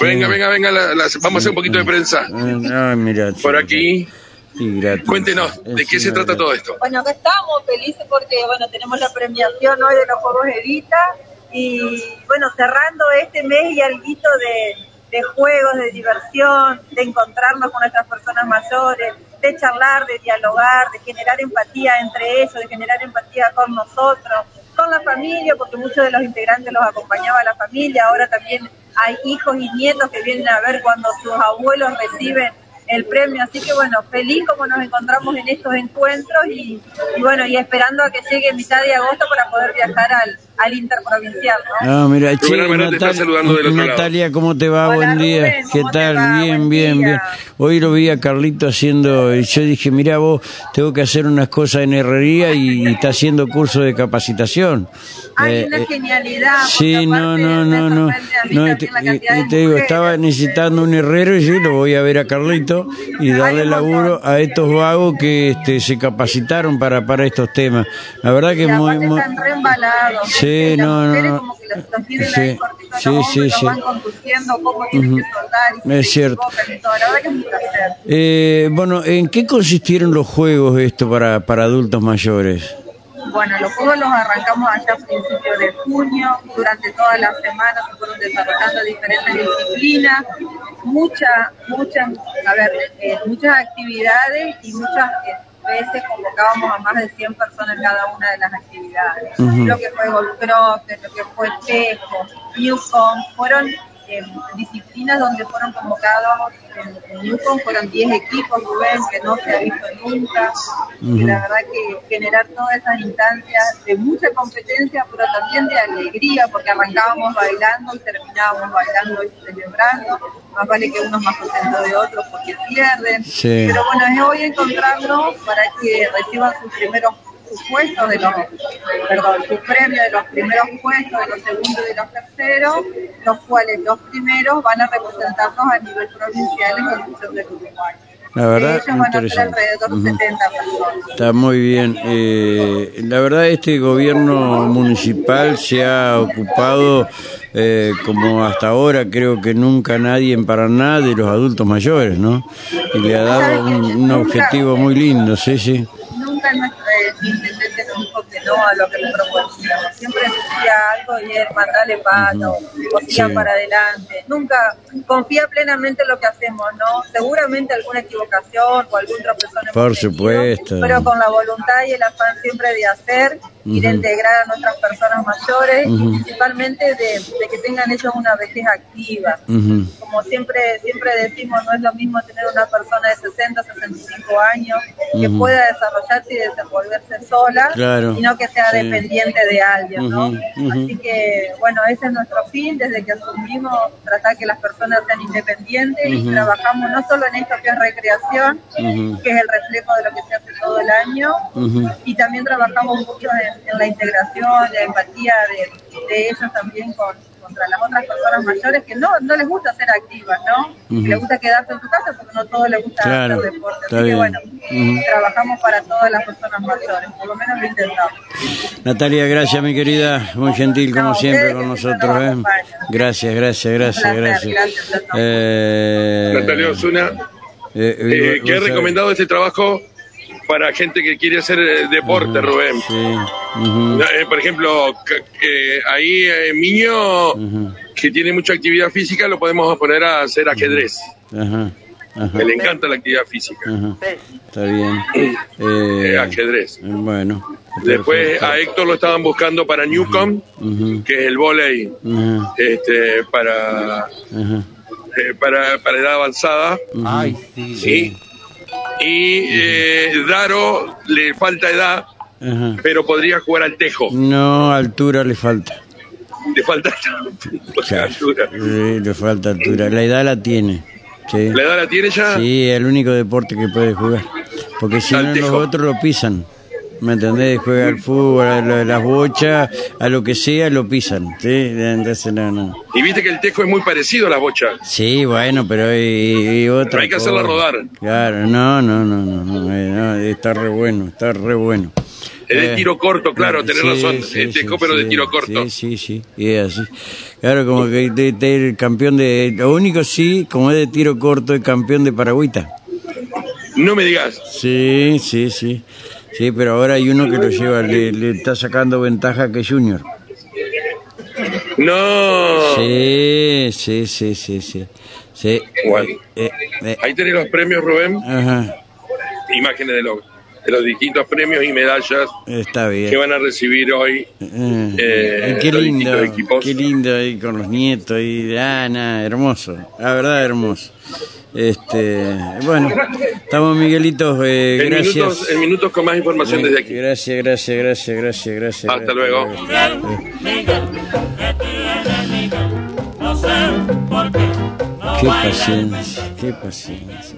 Venga, venga, venga, la- la- vamos a hacer un poquito de prensa. Ah, mira, Por aquí. Gratis. Cuéntenos, ¿de qué se trata gratis. todo esto? Bueno, acá estamos felices porque bueno tenemos la premiación hoy de los Juegos Evita y bueno cerrando este mes y algo de, de juegos, de diversión, de encontrarnos con nuestras personas mayores, de charlar, de dialogar, de generar empatía entre ellos, de generar empatía con nosotros, con la familia, porque muchos de los integrantes los acompañaba la familia, ahora también hay hijos y nietos que vienen a ver cuando sus abuelos reciben el premio. Así que bueno, feliz como nos encontramos en estos encuentros y, bueno, y esperando a que llegue mitad de agosto para poder viajar al, al interprovincial, ¿no? Ah, mira, che, está Natalia, saludando del otro lado. Natalia, ¿cómo te va? Hola, Buen día. Rubén, ¿Qué ¿cómo te tal? va? Bien, Buen bien, día. bien. Hoy lo vi a Carlito haciendo, y yo dije, mira vos, tengo que hacer unas cosas en herrería y, y está haciendo curso de capacitación. Hay Eh, una eh, genialidad. Sí, no, no, no, no. no y te, y- te digo, estaba necesitando un herrero y sí, lo voy a ver a Carlito y darle laburo a estos vagos que este, se capacitaron para, para estos temas. La verdad que muy, muy... están Sí. Las no, mujeres no. como que Sí, ahí sí, sí, sí. van conduciendo, cómo tienen que soltar y Es cierto. equivocan y todo. La verdad que es un placer. Eh, bueno, ¿en qué consistieron los juegos esto para, para adultos mayores? Bueno, los juegos los arrancamos allá a principios de junio, durante todas las semanas se fueron desarrollando diferentes disciplinas, muchas, muchas, a ver, eh, muchas actividades y muchas eh, veces convocábamos a más de 100 personas en cada una de las actividades. Lo que fue Golcross, lo que fue Tejo, Newcom, fueron eh, disciplinas donde fueron convocados en, en Newcom, fueron 10 equipos, Rubén, que no se ha visto nunca. Y Ujú. la verdad que generar todas esas instancias de mucha competencia, pero también de alegría, porque arrancábamos bailando y terminábamos bailando y celebrando. Más vale que unos más contentos de otros porque pierden. Sí. Pero bueno, es hoy encontrarnos para que reciban sus primeros puestos de los, perdón, sus premios de los primeros puestos, de los segundos y de los terceros, los cuales los primeros van a representarnos a nivel provincial en condición del Uruguay. La verdad, Ellos van a ser interesante. alrededor de. 70 personas. Está muy bien. Eh, la verdad, este gobierno municipal se ha ocupado, eh, como hasta ahora, creo que nunca nadie en Paraná, de los adultos mayores, ¿no? Y le ha dado un, un objetivo muy lindo, sí, sí. Nunca nuestro eh, intendente nos dijo que no a lo que le proponíamos. Siempre decía algo y él, mandale pato, o sigan Sí. para adelante. Nunca confía plenamente en lo que hacemos, ¿no? Seguramente alguna equivocación o algún tropezón Por supuesto. Pero con la voluntad y el afán siempre de hacer y de Ujú. integrar a nuestras personas mayores Ujú. y principalmente de, de que tengan ellos una vejez activa Ujú. como siempre siempre decimos, no es lo mismo tener una persona de 60, 65 años que pueda desarrollarse y desenvolverse sola, Claro, y no que sea sí. dependiente de alguien, ¿no? Así que, bueno, ese es nuestro fin, desde que asumimos, tratar que las personas sean independientes y trabajamos no solo en esto que es recreación, que es el reflejo de lo que se hace todo el año, y también trabajamos mucho en, en la integración, la empatía de, de ellos también con, contra las otras personas mayores que no, no les gusta ser activas, ¿no? Ujú. Les gusta quedarse en su casa porque no a todos les gusta Claro, hacer deporte. está Así que bien. bueno, Ujú. trabajamos para todas las personas mayores, por lo menos lo intentamos. Natalia, gracias, mi querida. Muy gentil, como No, siempre, con nosotros. nos ¿eh? Gracias, gracias, gracias, placer, gracias. gracias. Eh, Natalia Osuna, eh, eh, que ha recomendado este trabajo para gente que quiere hacer eh, deporte, Rubén. Sí. Eh, por ejemplo, eh, ahí eh, Miño, que tiene mucha actividad física, lo podemos poner a hacer ajedrez. Ajá, le encanta la actividad física. ajá. Está bien. Eh, ajedrez. bueno. Después a Héctor lo estaban buscando para Newcom, que es el volei este, para, eh, para, para edad avanzada. Ay, sí. ¿sí? Y eh, Daro le falta edad, Ajá. pero podría jugar al tejo. No, altura le falta. Le falta altura. Sí, le falta altura. La edad la tiene. Sí. ¿La edad la tiene ya? Sí, es el único deporte que puede jugar. Porque si Al no, los otros lo pisan. ¿Me entendés? Juega al fútbol, a la- las bochas, a lo que sea, lo pisan. ¿sí? Entonces, no, no. Y viste que el tejo es muy parecido a las bochas. Sí, bueno, pero hay, hay otra Pero hay que hacerla rodar. Claro, no, no, no, no, no, eh, no, está re bueno, está re bueno. Es de Eh, tiro corto, claro, tenés sí, razón. sí, este sí, pero de tiro corto. Sí, sí, sí, y es así. Claro, como que de, de- el campeón de... Lo único sí, como es de tiro corto, es campeón de Paragüita. No me digas. Sí, sí, sí. Sí, pero ahora hay uno que lo lleva, le, le está sacando ventaja que Junior. No. Sí, sí, sí, sí, sí. sí. Bueno. Eh, eh, Ahí tenés los premios, Rubén. ajá, Imágenes de los, de los distintos premios y medallas está bien. que van a recibir hoy. Eh, Eh, qué lindo, qué lindo ahí con los nietos y ah, nada, hermoso, la verdad hermoso. Este, bueno, estamos Miguelitos, eh, En gracias. minutos, en minutos con más información desde aquí. Gracias, gracias, gracias, gracias, gracias. Hasta gracias, luego. gracias. Miguel, que tiene Miguel, no sé por qué. paciencia, qué paciencia.